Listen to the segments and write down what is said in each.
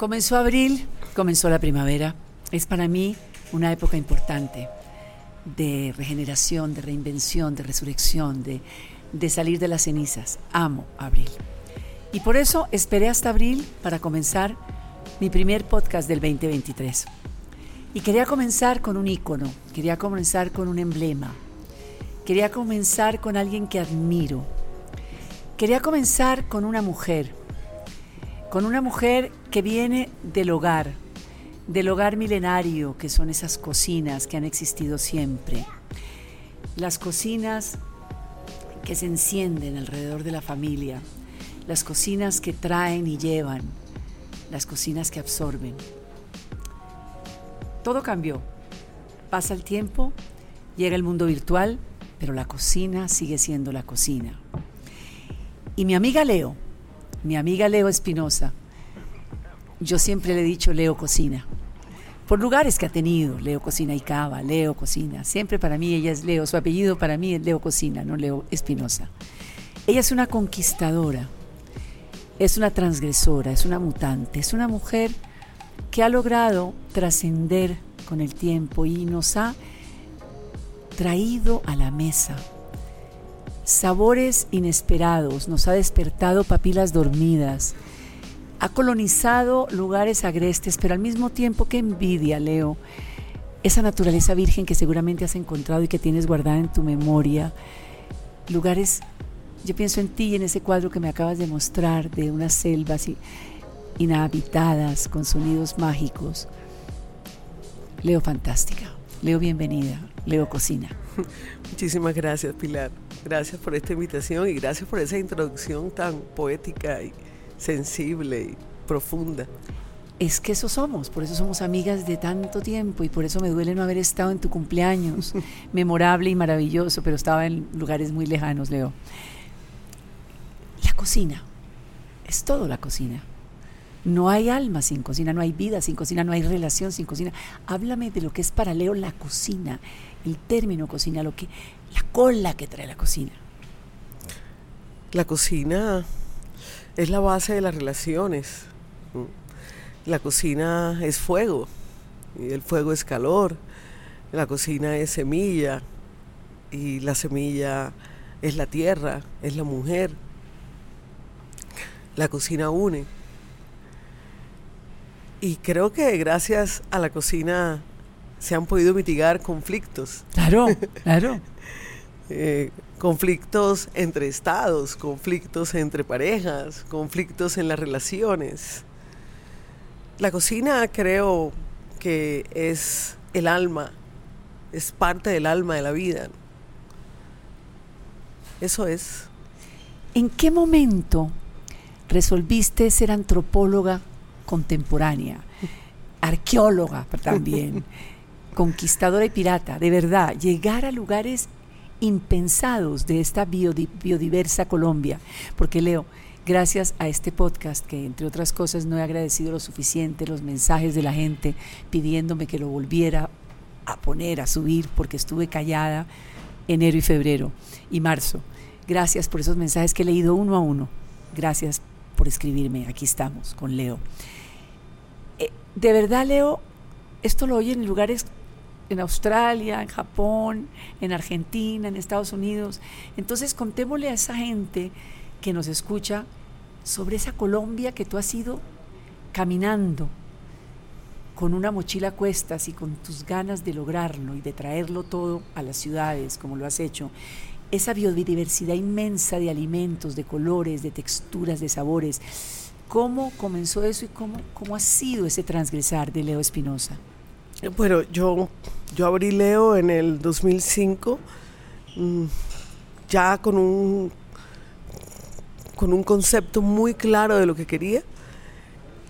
Comenzó abril, comenzó la primavera. Es para mí una época importante de regeneración, de reinvención, de resurrección, de, de salir de las cenizas. Amo abril. Y por eso esperé hasta abril para comenzar mi primer podcast del 2023. Y quería comenzar con un icono, quería comenzar con un emblema, quería comenzar con alguien que admiro, quería comenzar con una mujer con una mujer que viene del hogar, del hogar milenario, que son esas cocinas que han existido siempre. Las cocinas que se encienden alrededor de la familia, las cocinas que traen y llevan, las cocinas que absorben. Todo cambió. Pasa el tiempo, llega el mundo virtual, pero la cocina sigue siendo la cocina. Y mi amiga Leo, mi amiga Leo Espinosa, yo siempre le he dicho Leo Cocina. Por lugares que ha tenido, Leo Cocina y Cava, Leo Cocina. Siempre para mí ella es Leo, su apellido para mí es Leo Cocina, no Leo Espinosa. Ella es una conquistadora, es una transgresora, es una mutante, es una mujer que ha logrado trascender con el tiempo y nos ha traído a la mesa sabores inesperados, nos ha despertado papilas dormidas, ha colonizado lugares agrestes, pero al mismo tiempo que envidia, Leo, esa naturaleza virgen que seguramente has encontrado y que tienes guardada en tu memoria, lugares, yo pienso en ti y en ese cuadro que me acabas de mostrar de unas selvas inhabitadas con sonidos mágicos. Leo, fantástica. Leo, bienvenida. Leo, cocina. Muchísimas gracias, Pilar. Gracias por esta invitación y gracias por esa introducción tan poética y sensible y profunda. Es que eso somos, por eso somos amigas de tanto tiempo y por eso me duele no haber estado en tu cumpleaños, memorable y maravilloso, pero estaba en lugares muy lejanos, Leo. La cocina, es todo la cocina. No hay alma sin cocina, no hay vida sin cocina, no hay relación sin cocina. Háblame de lo que es para Leo la cocina, el término cocina, lo que la cola que trae la cocina. La cocina es la base de las relaciones. La cocina es fuego y el fuego es calor. La cocina es semilla y la semilla es la tierra, es la mujer. La cocina une. Y creo que gracias a la cocina se han podido mitigar conflictos. Claro, claro. Eh, conflictos entre estados, conflictos entre parejas, conflictos en las relaciones. La cocina creo que es el alma, es parte del alma de la vida. Eso es. ¿En qué momento resolviste ser antropóloga contemporánea, arqueóloga también, conquistadora y pirata? De verdad, llegar a lugares impensados de esta biodiversa Colombia. Porque Leo, gracias a este podcast, que entre otras cosas no he agradecido lo suficiente, los mensajes de la gente pidiéndome que lo volviera a poner, a subir, porque estuve callada enero y febrero y marzo. Gracias por esos mensajes que he leído uno a uno. Gracias por escribirme. Aquí estamos con Leo. De verdad, Leo, esto lo oyen en lugares en Australia, en Japón, en Argentina, en Estados Unidos. Entonces contémosle a esa gente que nos escucha sobre esa Colombia que tú has ido caminando con una mochila a cuestas y con tus ganas de lograrlo y de traerlo todo a las ciudades como lo has hecho. Esa biodiversidad inmensa de alimentos, de colores, de texturas, de sabores. ¿Cómo comenzó eso y cómo, cómo ha sido ese transgresar de Leo Espinosa? Bueno, yo, yo abrí Leo en el 2005, mm, ya con un, con un concepto muy claro de lo que quería,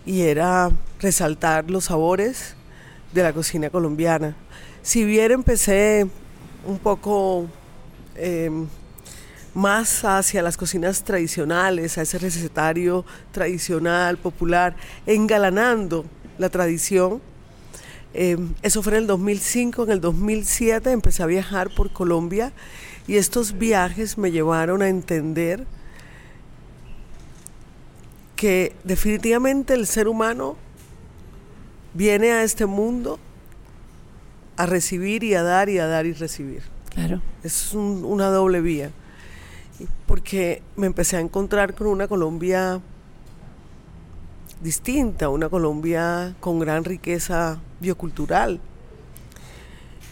y era resaltar los sabores de la cocina colombiana. Si bien empecé un poco em, más hacia las cocinas tradicionales, a ese recetario tradicional, popular, engalanando la tradición, Em, eso fue en el 2005, en el 2007 empecé a viajar por Colombia y estos viajes me llevaron a entender que definitivamente el ser humano viene a este mundo a recibir y a dar y a dar y recibir. Claro. Es un- una doble vía. Porque me empecé a encontrar con una Colombia distinta, una Colombia con gran riqueza biocultural.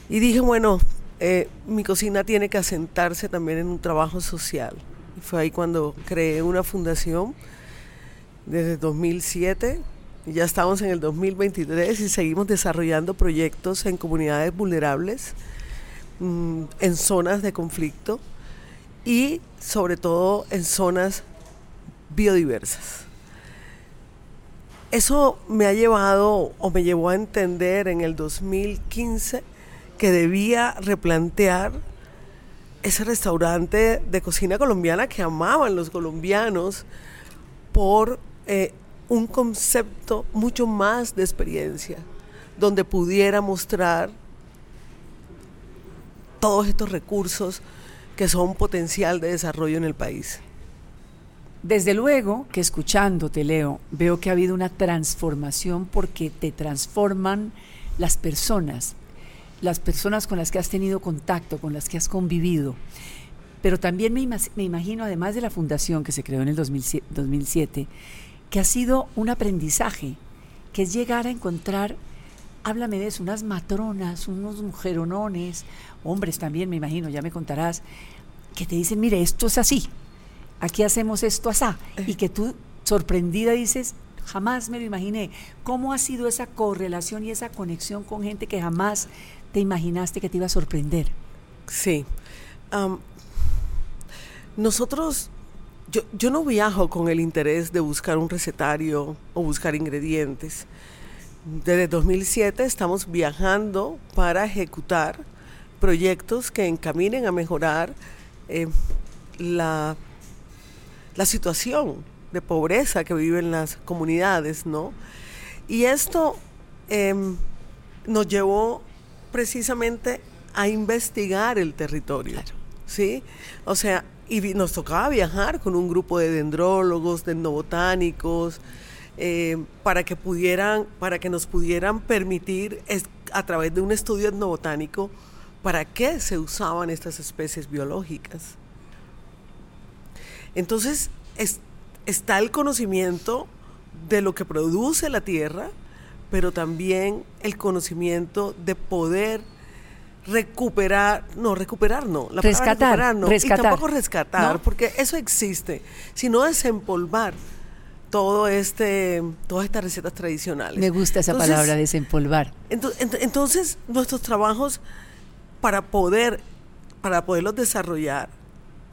Y dije, bueno, eh, mi cocina tiene que asentarse también en un trabajo social. Y fue ahí cuando creé una fundación desde 2007. y Ya estamos en el 2023 y seguimos desarrollando proyectos en comunidades vulnerables, mm, en zonas de conflicto y sobre todo en zonas biodiversas. Eso me ha llevado o me llevó a entender en el 2015 que debía replantear ese restaurante de cocina colombiana que amaban los colombianos por eh, un concepto mucho más de experiencia, donde pudiera mostrar todos estos recursos que son potencial de desarrollo en el país. Desde luego que escuchándote, Leo, veo que ha habido una transformación porque te transforman las personas, las personas con las que has tenido contacto, con las que has convivido. Pero también me, me imagino, además de la fundación que se creó en el 2007, 2007, que ha sido un aprendizaje, que es llegar a encontrar, háblame de eso, unas matronas, unos mujeronones, hombres también, me imagino, ya me contarás, que te dicen, mire, esto es así, aquí hacemos esto asá, y que tú, sorprendida, dices, jamás me lo imaginé. ¿Cómo ha sido esa correlación y esa conexión con gente que jamás te imaginaste que te iba a sorprender? Sí. Nosotros, yo, yo no viajo con el interés de buscar un recetario o buscar ingredientes. Desde 2007 estamos viajando para ejecutar proyectos que encaminen a mejorar eh, la, la situación de pobreza que viven las comunidades, ¿no? Y esto em, nos llevó precisamente a investigar el territorio, ¿sí? O sea, y nos tocaba viajar con un grupo de dendrólogos, de etnobotánicos, eh, para que pudieran, para que nos pudieran permitir es- a través de un estudio etnobotánico para qué se usaban estas especies biológicas. Entonces, es- está el conocimiento de lo que produce la tierra, pero también el conocimiento de poder recuperar, no, recuperar no, la palabra Rescatar, recuperar no, rescatar. y tampoco rescatar, ¿No? porque eso existe, sino desempolvar todo este, todas estas recetas tradicionales. Me gusta esa Entonces, palabra, desempolvar. Ento- ent- Entonces, nuestros trabajos para poder, para poderlos desarrollar,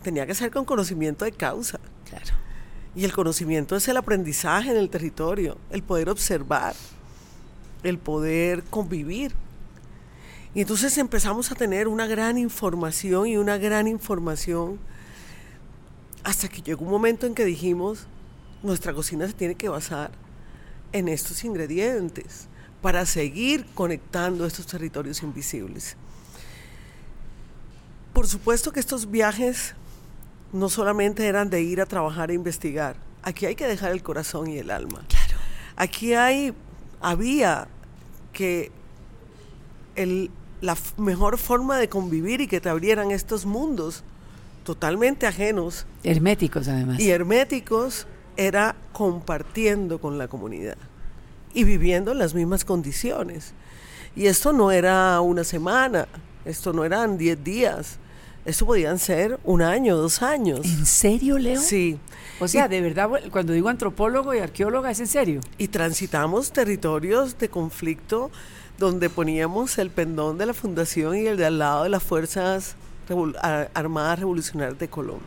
tenía que ser con conocimiento de causa. Claro. Y el conocimiento es el aprendizaje en el territorio, el poder observar, el poder convivir. Y entonces empezamos a tener una gran información y una gran información hasta que llegó un momento en que dijimos, nuestra cocina se tiene que basar en estos ingredientes para seguir conectando estos territorios invisibles. Por supuesto que estos viajes no solamente eran de ir a trabajar e investigar, aquí hay que dejar el corazón y el alma. Claro. Aquí hay, había que el- la mejor forma de convivir y que te abrieran estos mundos totalmente ajenos Herméticos, además. y herméticos era compartiendo con la comunidad y viviendo en las mismas condiciones. Y esto no era una semana, esto no eran 10 días, esto podían ser un año, dos años. ¿En serio, Leo? Sí. O sea, de verdad, cuando digo antropólogo y arqueóloga, ¿es en serio? Y transitamos territorios de conflicto donde poníamos el pendón de la fundación y el de al lado de las Fuerzas Revol- Armadas Revolucionarias de Colombia.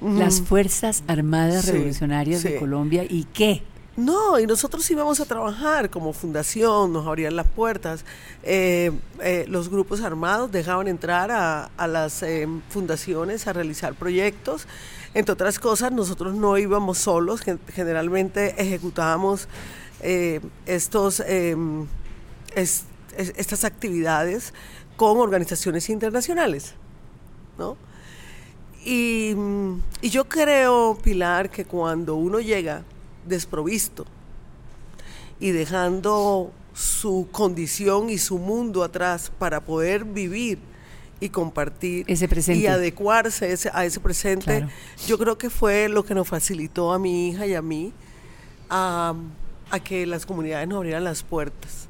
Las. Fuerzas Armadas Sí, Revolucionarias de. Colombia. ¿Y qué? No, y nosotros íbamos a trabajar como fundación, nos abrían las puertas. Eh, eh, los grupos armados dejaban entrar a, a las eh, fundaciones a realizar proyectos. Entre otras cosas, nosotros no íbamos solos, gen- generalmente ejecutábamos estos, es- es- estas actividades con organizaciones internacionales. ¿no? Y, y yo creo, Pilar, que cuando uno llega desprovisto y dejando su condición y su mundo atrás para poder vivir y compartir ese presente. y adecuarse ese, a ese presente, yo creo que fue lo que nos facilitó a mi hija y a mí a, a que las comunidades nos abrieran las puertas.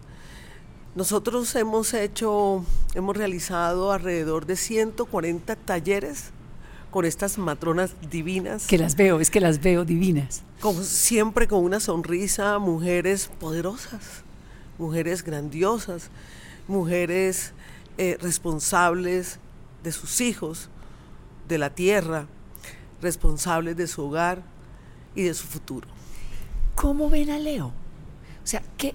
Nosotros hemos hecho, hemos realizado alrededor de 140 talleres con estas matronas divinas. Que las veo, es que las veo divinas. Como siempre con una sonrisa, mujeres poderosas, mujeres grandiosas, mujeres eh, responsables de sus hijos, de la tierra, responsables de su hogar y de su futuro. ¿Cómo ven a Leo? O sea, ¿qué,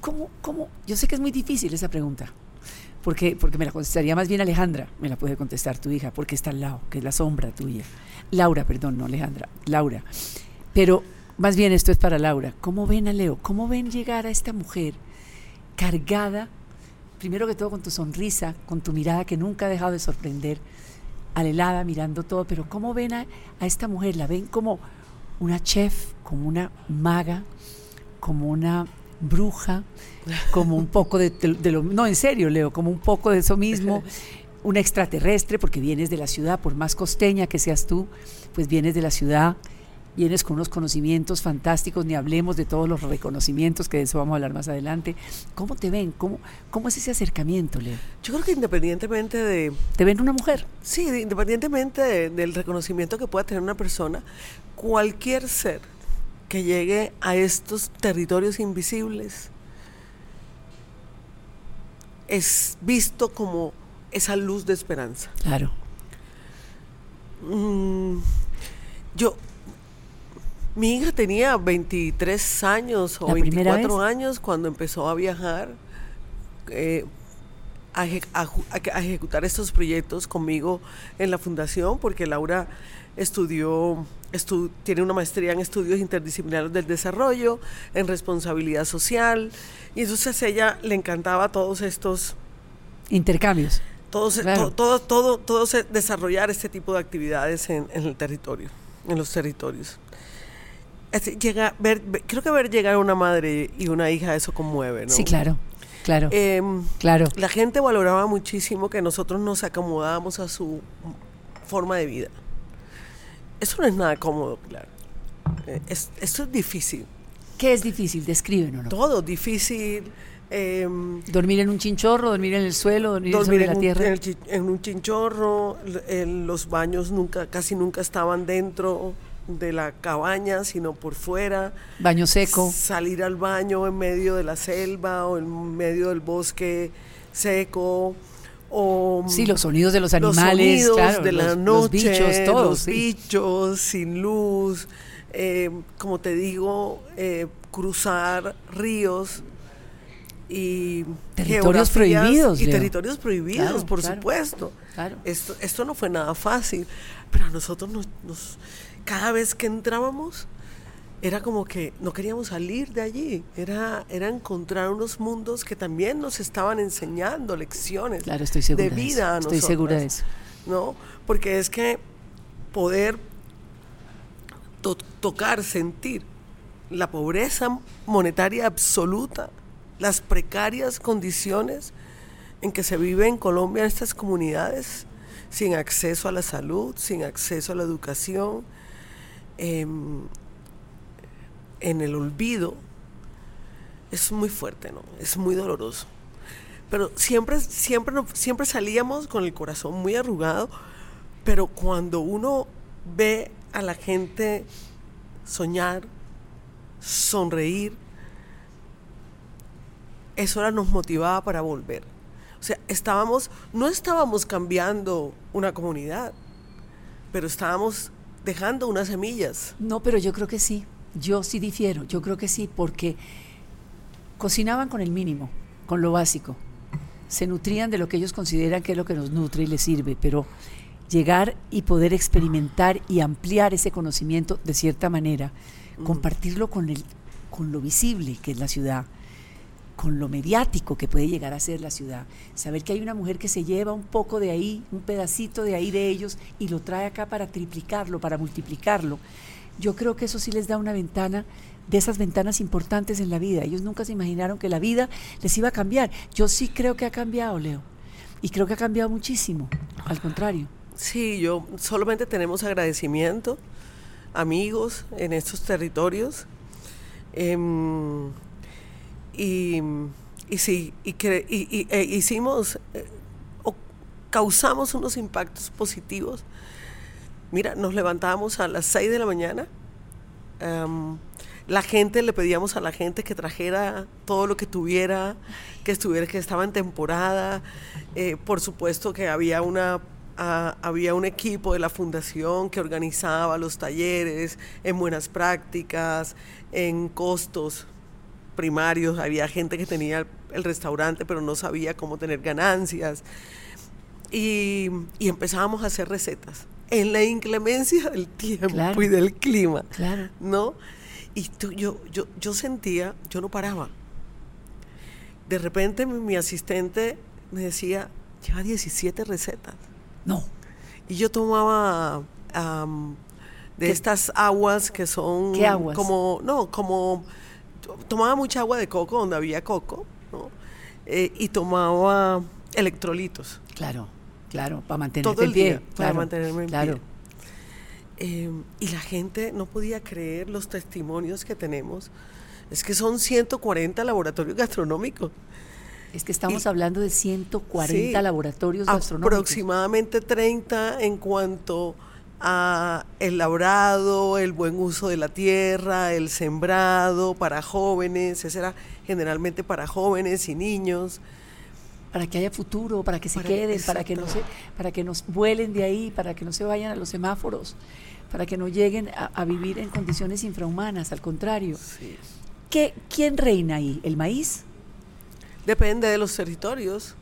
cómo, cómo? Yo sé que es muy difícil esa pregunta, porque, porque me la contestaría más bien Alejandra, me la puede contestar tu hija, porque está al lado, que es la sombra tuya. Laura, perdón, no Alejandra, Laura. Pero más bien esto es para Laura. ¿Cómo ven a Leo? ¿Cómo ven llegar a esta mujer cargada primero que todo con tu sonrisa, con tu mirada que nunca ha dejado de sorprender, alelada, mirando todo, pero ¿cómo ven a, esta mujer? ¿La ven como una chef, como una maga, como una bruja, como un poco de, de, lo... No, en serio, Leo, como un poco de eso mismo, una extraterrestre, porque vienes de la ciudad, por más costeña que seas tú, pues vienes de la ciudad vienes con unos conocimientos fantásticos, ni hablemos de todos los reconocimientos, que de eso vamos a hablar más adelante. ¿Cómo te ven? ¿Cómo, cómo es ese acercamiento, Leo? Yo creo que independientemente de... ¿Te ven una mujer? Sí, independientemente del reconocimiento que pueda tener una persona, cualquier ser que llegue a estos territorios invisibles es visto como esa luz de esperanza. Claro. Mm, yo mi hija tenía 23 años o 24 años cuando empezó a viajar eh, a, ejecutar estos proyectos conmigo en la fundación, porque Laura estudió, tiene una maestría en estudios interdisciplinarios del desarrollo, en responsabilidad social, y entonces a ella le encantaba todos estos intercambios. Todos, todo, todo, todo, desarrollar este tipo de actividades en el territorio, en los territorios llega, ver, creo que ver llegar una madre y una hija, eso conmueve, ¿no? Sí, claro. Claro, em, claro. La gente valoraba muchísimo que nosotros nos acomodábamos a su forma de vida. Eso no es nada cómodo, claro. Eh, esto es difícil. ¿Qué es difícil? Descríbenos. Todo, difícil. Em, dormir en un chinchorro, dormir en el suelo, dormir, sobre la tierra. En, en, un chinchorro, los baños nunca, casi nunca estaban dentro de la cabaña, sino por fuera. Baño seco. Salir al baño en medio de la selva o en medio del bosque seco. O sí, los sonidos de los animales, los sonidos de la noche, los bichos, todos, los bichos sin luz, eh, como te digo, eh, cruzar ríos y territorios prohibidos y territorios prohibidos, por supuesto. Esto, esto no fue nada fácil, pero a nosotros nos cada vez que entrábamos era como que no queríamos salir de allí, era, era encontrar unos mundos que también nos estaban enseñando lecciones de vida Estoy segura de eso. ¿no? Porque es que poder tocar, sentir la pobreza monetaria absoluta, las precarias condiciones en que se vive en Colombia en estas comunidades, sin acceso a la salud, sin acceso a la educación, Em, en el olvido es muy fuerte, ¿no? Es muy doloroso. Pero siempre, siempre, siempre salíamos con el corazón muy arrugado, pero cuando uno ve a la gente soñar, sonreír, eso ahora nos motivaba para volver. O sea, estábamos, no estábamos cambiando una comunidad, pero estábamos dejando unas semillas. No, pero yo creo que sí. Yo sí difiero. Yo creo que sí, porque cocinaban con el mínimo, con lo básico. Se nutrían de lo que ellos consideran que es lo que nos nutre y les sirve, pero llegar y poder experimentar y ampliar ese conocimiento de cierta manera, compartirlo con, el, con lo visible que es la ciudad, con lo mediático que puede llegar a ser la ciudad. Saber que hay una mujer que se lleva un poco de ahí, un pedacito de ahí de ellos y lo trae acá para triplicarlo, para multiplicarlo. Yo creo que eso sí les da una ventana de esas ventanas importantes en la vida. Ellos nunca se imaginaron que la vida les iba a cambiar. Yo sí creo que ha cambiado, Leo. Y creo que ha cambiado muchísimo, al contrario. Sí, yo solamente tenemos agradecimiento, amigos en estos territorios. Em, y, sí, y, que, e hicimos, eh, o causamos unos impactos positivos. Mira, nos levantábamos a las 6 de la mañana. Em, la gente, le pedíamos a la gente que trajera todo lo que tuviera, que estuviera, que estaba en temporada. Eh, por supuesto que había una había un equipo de la fundación que organizaba los talleres en buenas prácticas, en costos primarios, había gente que tenía el restaurante pero no sabía cómo tener ganancias. Y, empezábamos a hacer recetas en la inclemencia del tiempo y del clima, claro. ¿no? Y yo, yo, yo sentía, yo no paraba. De repente mi, asistente me decía, lleva 17 recetas. No. Y yo tomaba de estas aguas que son ¿Qué aguas? como, no, como, tomaba mucha agua de coco donde había coco, ¿no? Eh, y tomaba electrolitos. Claro, claro, para mantenerme en pie. para mantenerme en claro. pie. Em, y la gente no podía creer los testimonios que tenemos. Es que son 140 laboratorios gastronómicos. Es que estamos hablando de 140 laboratorios gastronómicos. Aproximadamente 30 en cuanto a el labrado, el buen uso de la tierra, el sembrado para jóvenes, ese era generalmente para jóvenes y niños. Para que haya futuro, para que se queden, para que no se, para que nos vuelen de ahí, para que no se vayan a los semáforos para que no lleguen a, vivir en condiciones infrahumanas, al contrario. ¿Qué, ¿Quién reina ahí? ¿El maíz? Depende de los territorios.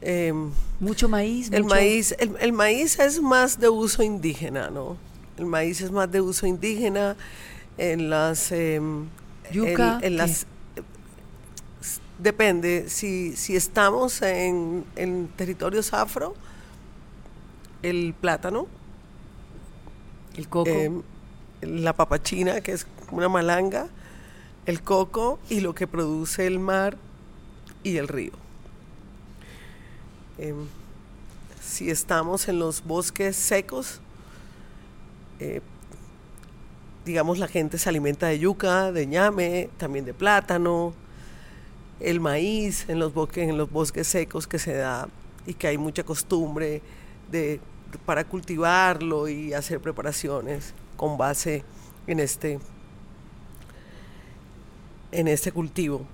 Em, mucho maíz. El maíz, el, maíz es más de uso indígena, ¿no? El maíz es más de uso indígena en las em, yuca. En, las depende si si estamos en, en territorios afro, el plátano el coco. Em, la papachina, que es una malanga, el coco y lo que produce el mar y el río. Em, si estamos en los bosques secos, eh, digamos la gente se alimenta de yuca, de ñame, también de plátano, el maíz en los bosques, en los bosques secos que se da y que hay mucha costumbre de para cultivarlo y hacer preparaciones con base en este, en este cultivo.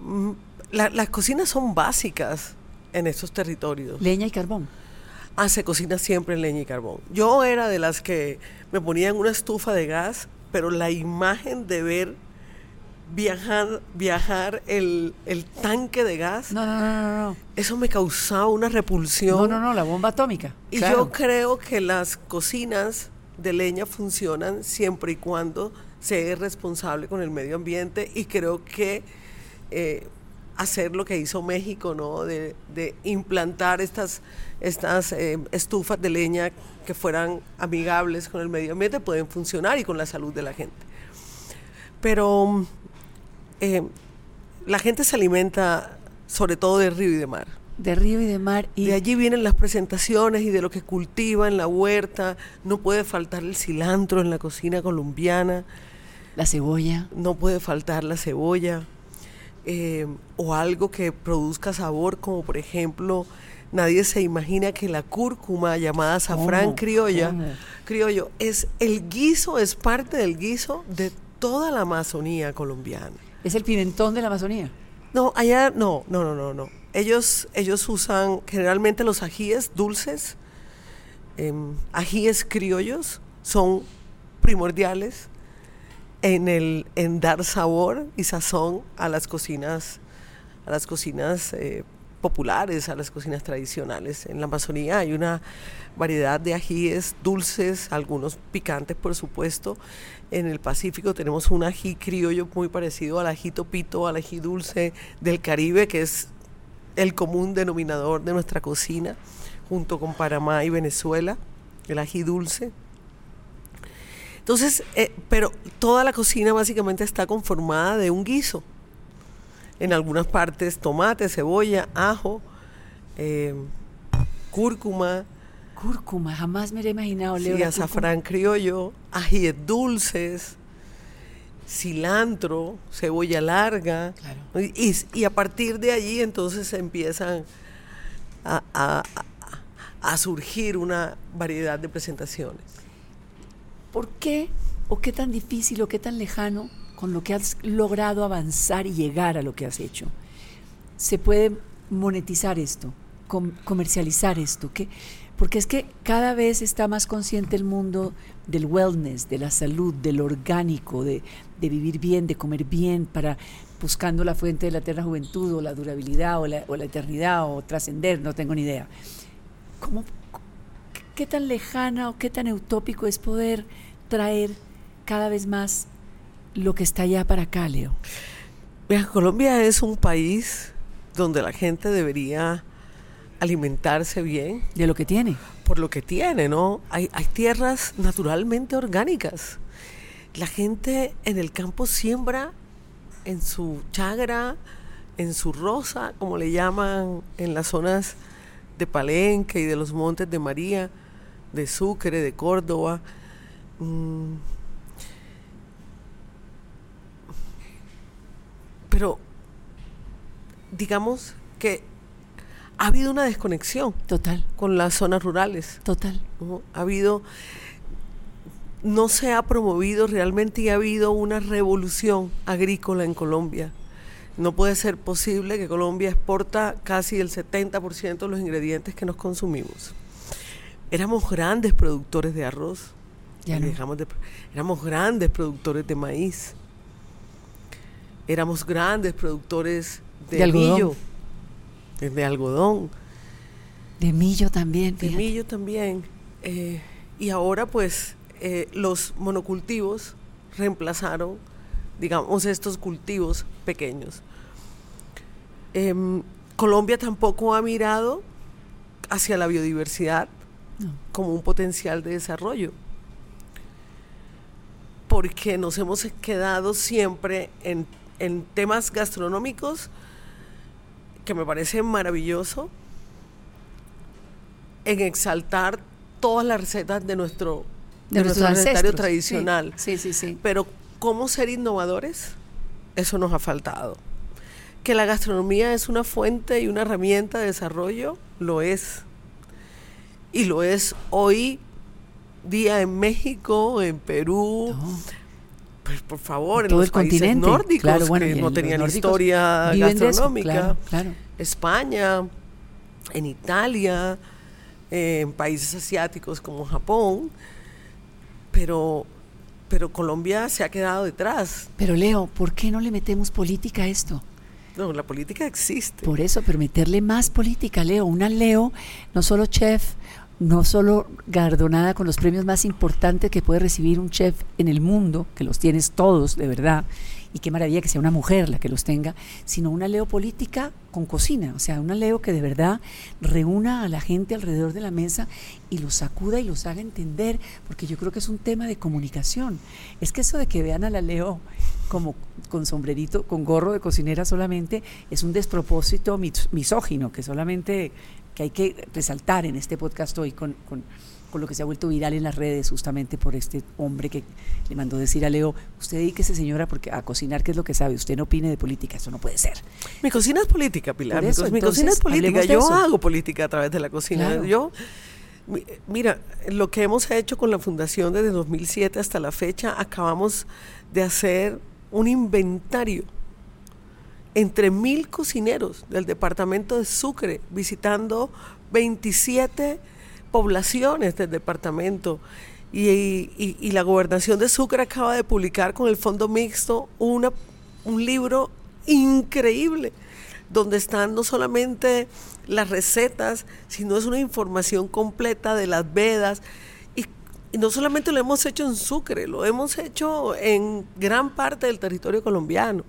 Mm, las cocinas son básicas en estos territorios. Leña y carbón. Ah, se cocina siempre en leña y carbón. Yo era de las que me ponía en una estufa de gas, pero la imagen de ver viajar, viajar el, tanque de gas. No, no, no, no, Eso me causaba una repulsión. No, no, no, la bomba atómica. Y yo creo que las cocinas de leña funcionan siempre y cuando se es responsable con el medio ambiente y creo que eh, hacer lo que hizo México, ¿no? De, implantar estas, estas eh, estufas de leña que fueran amigables con el medio ambiente pueden funcionar y con la salud de la gente. Pero eh, la gente se alimenta sobre todo de río y de mar. De río y de mar. Y de allí vienen las presentaciones y de lo que cultiva en la huerta. No puede faltar el cilantro en la cocina colombiana. La cebolla. No puede faltar la cebolla. Eh, o algo que produzca sabor, como por ejemplo, nadie se imagina que la cúrcuma llamada safrán criolla, criollo, es el guiso, es parte del guiso de toda la Amazonía colombiana. ¿Es el pimentón de la Amazonía? No, allá no, no, no, no. Ellos, ellos usan generalmente los ajíes dulces, em, ajíes criollos, son primordiales en, el, en dar sabor y sazón a las cocinas, a las cocinas eh, populares, a las cocinas tradicionales. En la Amazonía hay una variedad de ajíes dulces, algunos picantes por supuesto. En el Pacífico tenemos un ají criollo muy parecido al ají topito, al ají dulce del Caribe, que es el común denominador de nuestra cocina, junto con Panamá y Venezuela, el ají dulce. Entonces, eh, pero toda la cocina básicamente está conformada de un guiso. En algunas partes tomate, cebolla, ajo, eh, cúrcuma. Cúrcuma, jamás me hubiera imaginado. Leo, Sí, azafrán criollo, ajíes dulces, cilantro, cebolla larga. Claro. Y, y a partir de allí entonces empiezan a, a- a- a surgir una variedad de presentaciones. ¿Por qué o qué tan difícil o qué tan lejano con lo que has logrado avanzar y llegar a lo que has hecho? ¿Se puede monetizar esto? com- comercializar esto? ¿Qué? Porque es que cada vez está más consciente el mundo del wellness, de la salud, del orgánico, de, de vivir bien, de comer bien, para buscando la fuente de la eterna juventud o la durabilidad o la, o la eternidad o trascender, no tengo ni idea. ¿Cómo, ¿Qué tan lejana o qué tan utópico es poder traer cada vez más lo que está allá para acá, Leo? Colombia es un país donde la gente debería alimentarse bien De lo que tiene. por lo que tiene, ¿no? Hay, hay tierras naturalmente orgánicas. La gente en el campo siembra en su chagra, en su rosa, como le llaman en las zonas de Palenque y de los Montes de María, de Sucre, de Córdoba. Mm. Pero digamos que ha habido una desconexión Total, con las zonas rurales. total. ¿no? Ha habido, no se ha promovido realmente y ha habido una revolución agrícola en Colombia. No puede ser posible que Colombia exporta casi el 70% de los ingredientes que nos consumimos. Éramos grandes productores de arroz, Ya no. dejamos de- éramos grandes productores de maíz, éramos grandes productores de, De algodón. millo, de- de algodón. De millo también. De millo también. eh, y ahora pues eh, los monocultivos reemplazaron, digamos, estos cultivos pequeños. Em, Colombia tampoco ha mirado hacia la biodiversidad No. como un potencial de desarrollo. Porque nos hemos quedado siempre en, en temas gastronómicos que me parece maravilloso, en exaltar todas las recetas de nuestro, de nuestro tradicional. Sí, sí, sí. Pero cómo ser innovadores, eso nos ha faltado. Que la gastronomía es una fuente y una herramienta de desarrollo, lo es. Y lo es hoy día en México, en Perú, No. Pues por favor, en todo los el países continente. nórdicos Claro, bueno, y que no tenían historia eso, gastronómica. Claro, claro. España, en Italia, eh, en países asiáticos como Japón, pero, pero Colombia se ha quedado detrás. Pero Leo, ¿por qué no le metemos política a esto? No, la política existe. Por eso, pero meterle más política, Leo. Una Leo, no solo chef, no solo galardonada con los premios más importantes que puede recibir un chef en el mundo, que los tienes todos, de verdad, y qué maravilla que sea una mujer la que los tenga, sino una Leo política con cocina, o sea, una Leo que de verdad reúna a la gente alrededor de la mesa y los sacuda y los haga entender, porque yo creo que es un tema de comunicación. Es que eso de que vean a la Leo como con sombrerito, con gorro de cocinera solamente, es un despropósito mis- misógino que solamente que hay que resaltar en este podcast hoy con, con lo que se ha vuelto viral en las redes justamente por este hombre que le mandó decir a Leo, usted dedíquese señora porque a cocinar qué es lo que sabe, usted no opine de política, eso no puede ser. Mi cocina es política, Pilar. Mi cocina es política. Yo eso. hago política a través de la cocina. Claro. Yo, mi- mira, lo que hemos hecho con la fundación desde 2007 hasta la fecha, acabamos de hacer un inventario entre mil cocineros del departamento de Sucre, visitando 27 poblaciones del departamento. Y, y- y la gobernación de Sucre acaba de publicar con el Fondo Mixto una, un libro increíble, donde están no solamente las recetas, sino es una información completa de las vedas. Y, y no solamente lo hemos hecho en Sucre, lo hemos hecho en gran parte del territorio colombiano.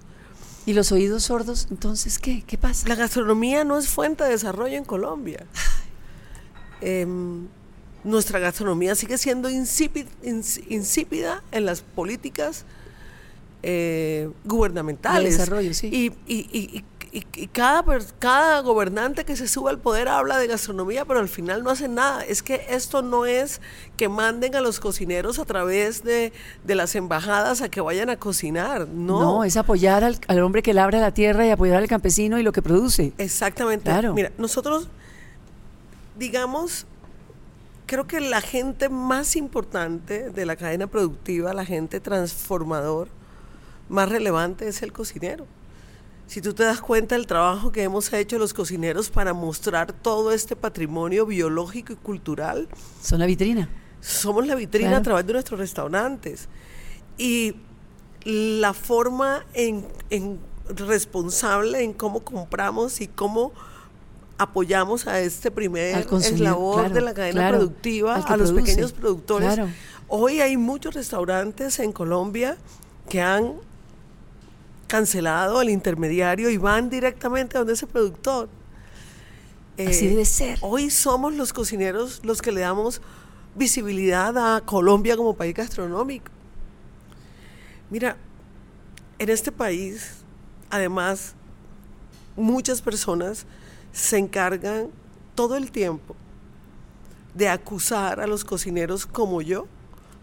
¿Y los oídos sordos, entonces qué? ¿Qué pasa? La gastronomía no es fuente de desarrollo en Colombia. Em, nuestra gastronomía sigue siendo insípida, insípida en las políticas eh, gubernamentales. De desarrollo, sí. Y, y- y- y- y cada, cada gobernante que se sube al poder habla de gastronomía, pero al final no hacen nada. Es que esto no es que manden a los cocineros a través de, de las embajadas a que vayan a cocinar. No, No, es apoyar al, al hombre que labra la tierra y apoyar al campesino y lo que produce. Exactamente. Claro. Mira, nosotros, digamos, creo que la gente más importante de la cadena productiva, la gente transformador, más relevante es el cocinero. Si tú te das cuenta del trabajo que hemos hecho los cocineros para mostrar todo este patrimonio biológico y cultural, Son la vitrina. somos la vitrina Claro. a través de nuestros restaurantes. Y la forma en, en responsable en cómo compramos y cómo apoyamos a este primer eslabón claro, de la cadena claro, productiva, a los pequeños productores. claro. Hoy hay muchos restaurantes en Colombia que han cancelado al intermediario y van directamente a donde ese productor. Así Eh, debe ser. Hoy somos los cocineros los que le damos visibilidad a Colombia como país gastronómico. Mira, en este país, además, muchas personas se encargan todo el tiempo de acusar a los cocineros como yo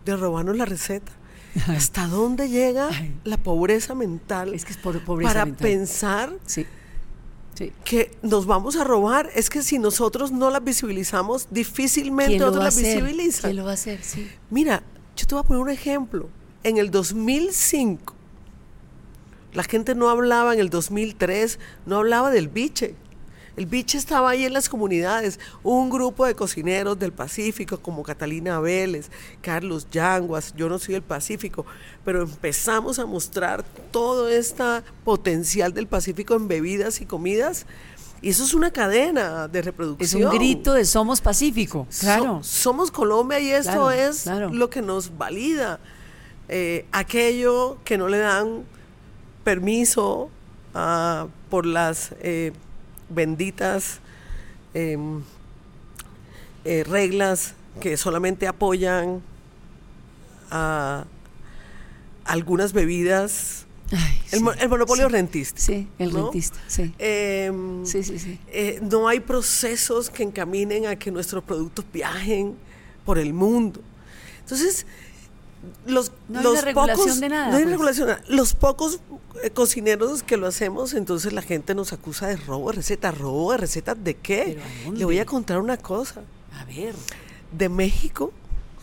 de robarnos la receta. Ay. ¿Hasta dónde llega Ay. la pobreza mental Es que es por pobreza para mental. pensar Sí. Sí. que nos vamos a robar. Es que si nosotros no las visibilizamos, difícilmente ¿Quién lo otros las visibilizan. ¿Quién lo va a hacer? Sí. Mira, yo te voy a poner un ejemplo. En el 2005, la gente no hablaba, en el 2003, no hablaba del biche. El biche estaba ahí en las comunidades. Un grupo de cocineros del Pacífico, como Catalina Vélez, Carlos Yanguas, yo no soy del Pacífico, pero empezamos a mostrar todo este potencial del Pacífico en bebidas y comidas. Y eso es una cadena de Es reproducción. un grito de somos pacífico. Claro. So- somos Colombia y esto Claro, es claro. lo que nos valida. Eh, aquello que no le dan permiso ah, por las eh, benditas em, eh, reglas que solamente apoyan a algunas bebidas. Ay, El, sí, mo- el monopolio sí. rentista. Sí, el ¿no? rentista. Sí. Em, Sí, sí, sí. eh, no hay procesos que encaminen a que nuestros productos viajen por el mundo. Entonces, los, No hay los regulación pocos, de nada, no hay pues. regulación. Los pocos eh, cocineros que lo hacemos, entonces la gente nos acusa de robo de recetas. ¿Robo de recetas de qué? Le voy a contar una cosa. A ver. De México,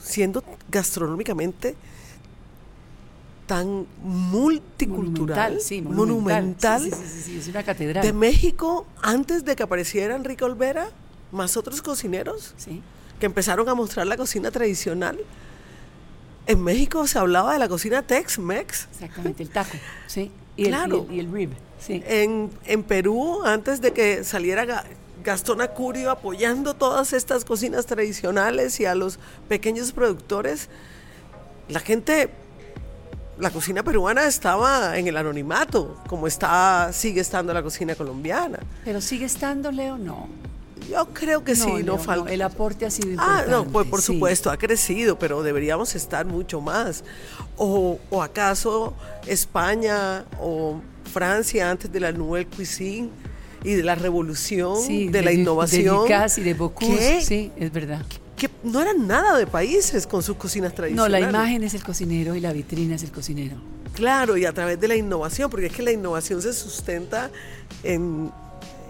siendo gastronómicamente tan multicultural, sí, monumental, Sí, sí, sí, sí, es una catedral. de México, antes de que apareciera Enrique Olvera, más otros cocineros Sí. que empezaron a mostrar la cocina tradicional. En México se hablaba de la cocina Tex-Mex. Exactamente, el taco. Sí. Y Claro. el, y el, y el rib. Sí. En, en Perú, antes de que saliera Ga- Gastón Acurio apoyando todas estas cocinas tradicionales y a los pequeños productores, la gente, la cocina peruana estaba en el anonimato, como está, sigue estando la cocina colombiana. Pero sigue estando, Leo, no. Yo creo que sí, no Leo, falta. El aporte ha sido Ah, importante. no, pues por sí. supuesto, ha crecido, pero deberíamos estar mucho más. O, o acaso España o Francia antes de la Nouvelle Cuisine y de la revolución, Sí, de, la innovación, De y de Bocuse. Sí, es verdad. que no eran nada de países con sus cocinas No, tradicionales. la imagen es el cocinero y la vitrina es el cocinero. Claro, y a través de la innovación, porque es que la innovación se sustenta en,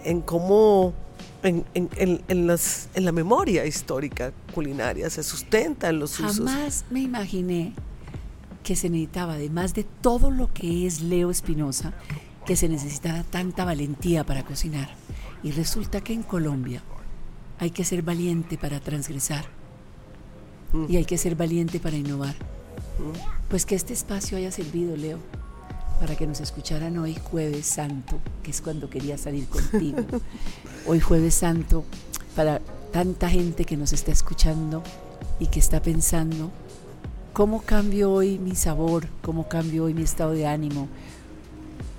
en cómo, en, en- en- las- en la memoria histórica culinaria, se sustenta en los usos. Jamás me imaginé que se necesitaba, además de todo lo que es Leo Espinosa, que se necesitara tanta valentía para cocinar. Y resulta que en Colombia hay que ser valiente para transgresar y hay que ser valiente para innovar. Pues que este espacio haya servido, Leo, para que nos escucharan hoy jueves santo, que es cuando quería salir contigo. Hoy jueves santo, para tanta gente que nos está escuchando y que está pensando, ¿cómo cambio hoy mi sabor? ¿Cómo cambio hoy mi estado de ánimo?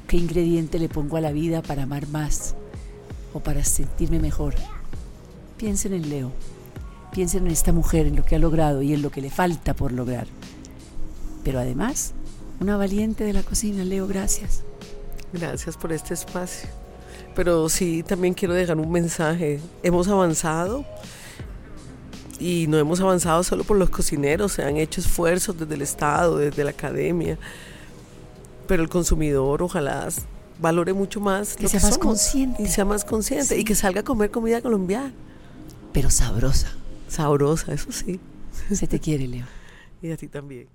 ¿Qué ingrediente le pongo a la vida para amar más o para sentirme mejor? Piensen en Leo. piensen en esta mujer, en lo que ha logrado y en lo que le falta por lograr. Pero además, una valiente de la cocina, Leo, gracias. Gracias por este espacio. Pero sí, también quiero dejar un mensaje. Hemos avanzado y no hemos avanzado solo por los cocineros, se han hecho esfuerzos desde el Estado, desde la academia, pero el consumidor ojalá valore mucho más. Que sea más consciente. Y sea más consciente y que salga a comer comida colombiana. Pero sabrosa. Sabrosa, eso sí. Se te quiere, Leo. Y a ti también.